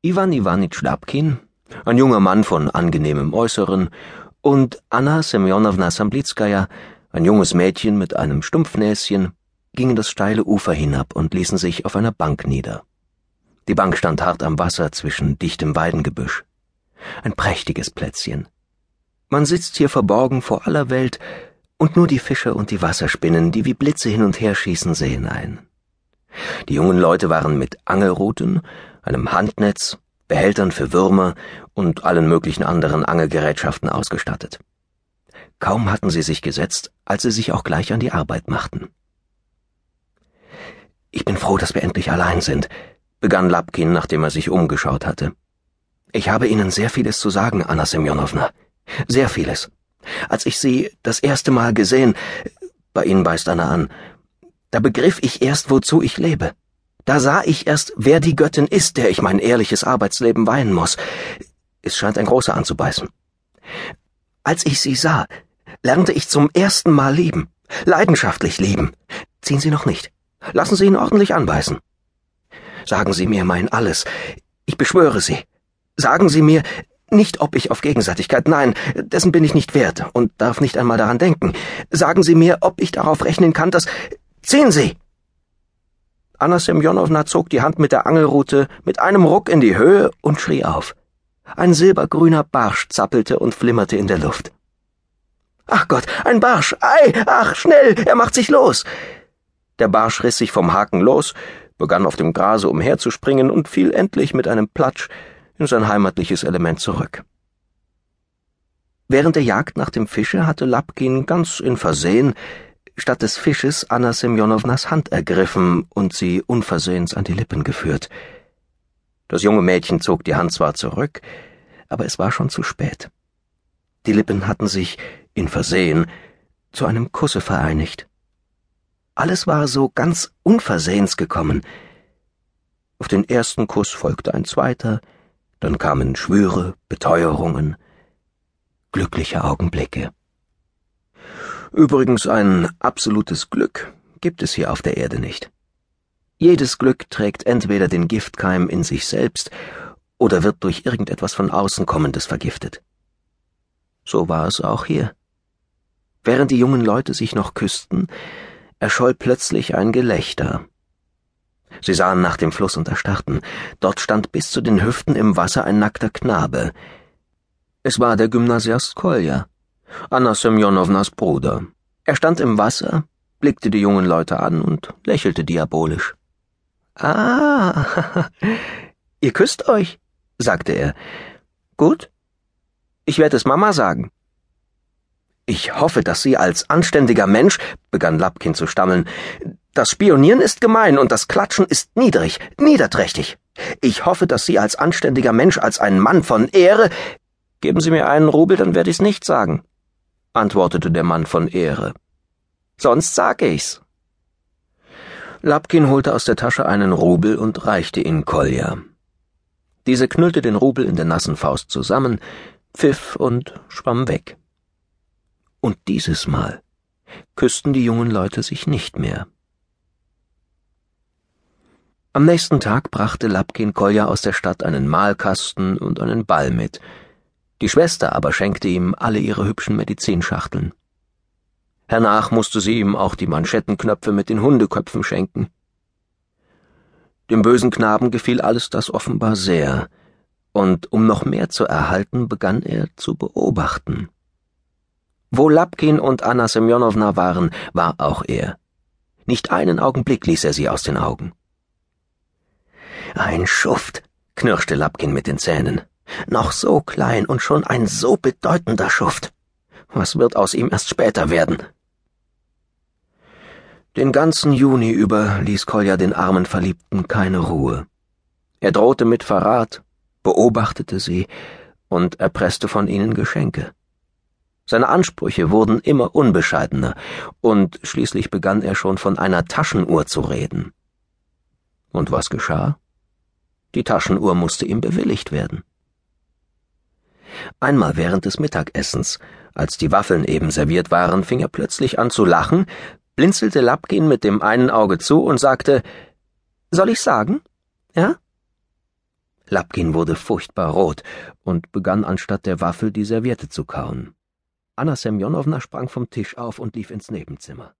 Iwan Iwanitsch Lapkin, ein junger Mann von angenehmem Äußeren, und Anna Semjonowna Samblitskaja, ein junges Mädchen mit einem Stumpfnäschen, gingen das steile Ufer hinab und ließen sich auf einer Bank nieder. Die Bank stand hart am Wasser zwischen dichtem Weidengebüsch. Ein prächtiges Plätzchen. Man sitzt hier verborgen vor aller Welt, und nur die Fische und die Wasserspinnen, die wie Blitze hin und her schießen, sehen ein. Die jungen Leute waren mit Angelruten, einem Handnetz, Behältern für Würmer und allen möglichen anderen Angelgerätschaften ausgestattet. Kaum hatten sie sich gesetzt, als sie sich auch gleich an die Arbeit machten. Ich bin froh, dass wir endlich allein sind, begann Lapkin, nachdem er sich umgeschaut hatte. Ich habe Ihnen sehr vieles zu sagen, Anna Semjonowna. Sehr vieles. Als ich Sie das erste Mal gesehen, bei Ihnen beißt Anna an, da begriff ich erst, wozu ich lebe. Da sah ich erst, wer die Göttin ist, der ich mein ehrliches Arbeitsleben weihen muss. Es scheint ein großer anzubeißen. Als ich sie sah, lernte ich zum ersten Mal lieben. Leidenschaftlich lieben. Ziehen Sie noch nicht. Lassen Sie ihn ordentlich anbeißen. Sagen Sie mir mein Alles. Ich beschwöre Sie. Sagen Sie mir, nicht ob ich auf Gegenseitigkeit, nein, dessen bin ich nicht wert und darf nicht einmal daran denken. Sagen Sie mir, ob ich darauf rechnen kann, dass Ziehen Sie! Anna Semjonowna zog die Hand mit der Angelrute mit einem Ruck in die Höhe und schrie auf. Ein silbergrüner Barsch zappelte und flimmerte in der Luft. Ach Gott, ein Barsch! Ei, ach, schnell, er macht sich los! Der Barsch riss sich vom Haken los, begann auf dem Grase umherzuspringen und fiel endlich mit einem Platsch in sein heimatliches Element zurück. Während der Jagd nach dem Fische hatte Lapkin ganz in Versehen statt des Fisches Anna Semjonownas Hand ergriffen und sie unversehens an die Lippen geführt. Das junge Mädchen zog die Hand zwar zurück, aber es war schon zu spät. Die Lippen hatten sich, in Versehen, zu einem Kusse vereinigt. Alles war so ganz unversehens gekommen. Auf den ersten Kuss folgte ein zweiter, dann kamen Schwüre, Beteuerungen, glückliche Augenblicke. Übrigens ein absolutes Glück gibt es hier auf der Erde nicht. Jedes Glück trägt entweder den Giftkeim in sich selbst oder wird durch irgendetwas von außen kommendes vergiftet. So war es auch hier. Während die jungen Leute sich noch küssten, erscholl plötzlich ein Gelächter. Sie sahen nach dem Fluss und erstarrten. Dort stand bis zu den Hüften im Wasser ein nackter Knabe. Es war der Gymnasiast Kolja. Anna Semjonownas Bruder. Er stand im Wasser, blickte die jungen Leute an und lächelte diabolisch. Ah, ihr küsst euch, sagte er. Gut. Ich werde es Mama sagen. Ich hoffe, dass Sie als anständiger Mensch, begann Lapkin zu stammeln, das Spionieren ist gemein und das Klatschen ist niedrig, niederträchtig. Ich hoffe, dass Sie als anständiger Mensch, als ein Mann von Ehre. Geben Sie mir einen Rubel, dann werde ich's nicht sagen antwortete der Mann von Ehre. Sonst sag ich's. Lapkin holte aus der Tasche einen Rubel und reichte ihn Kolja. Diese knüllte den Rubel in der nassen Faust zusammen, pfiff und schwamm weg. Und dieses Mal küssten die jungen Leute sich nicht mehr. Am nächsten Tag brachte Lapkin Kolja aus der Stadt einen Malkasten und einen Ball mit, die Schwester aber schenkte ihm alle ihre hübschen Medizinschachteln. Hernach musste sie ihm auch die Manschettenknöpfe mit den Hundeköpfen schenken. Dem bösen Knaben gefiel alles das offenbar sehr, und um noch mehr zu erhalten, begann er zu beobachten. Wo Lapkin und Anna Semjonowna waren, war auch er. Nicht einen Augenblick ließ er sie aus den Augen. Ein Schuft, knirschte Lapkin mit den Zähnen. Noch so klein und schon ein so bedeutender Schuft. Was wird aus ihm erst später werden? Den ganzen Juni über ließ Kolja den armen Verliebten keine Ruhe. Er drohte mit Verrat, beobachtete sie und erpresste von ihnen Geschenke. Seine Ansprüche wurden immer unbescheidener, und schließlich begann er schon von einer Taschenuhr zu reden. Und was geschah? Die Taschenuhr musste ihm bewilligt werden. Einmal während des Mittagessens, als die Waffeln eben serviert waren, fing er plötzlich an zu lachen, blinzelte Lapkin mit dem einen Auge zu und sagte, Soll ich sagen? Ja? Lapkin wurde furchtbar rot und begann anstatt der Waffel die Serviette zu kauen. Anna Semjonowna sprang vom Tisch auf und lief ins Nebenzimmer.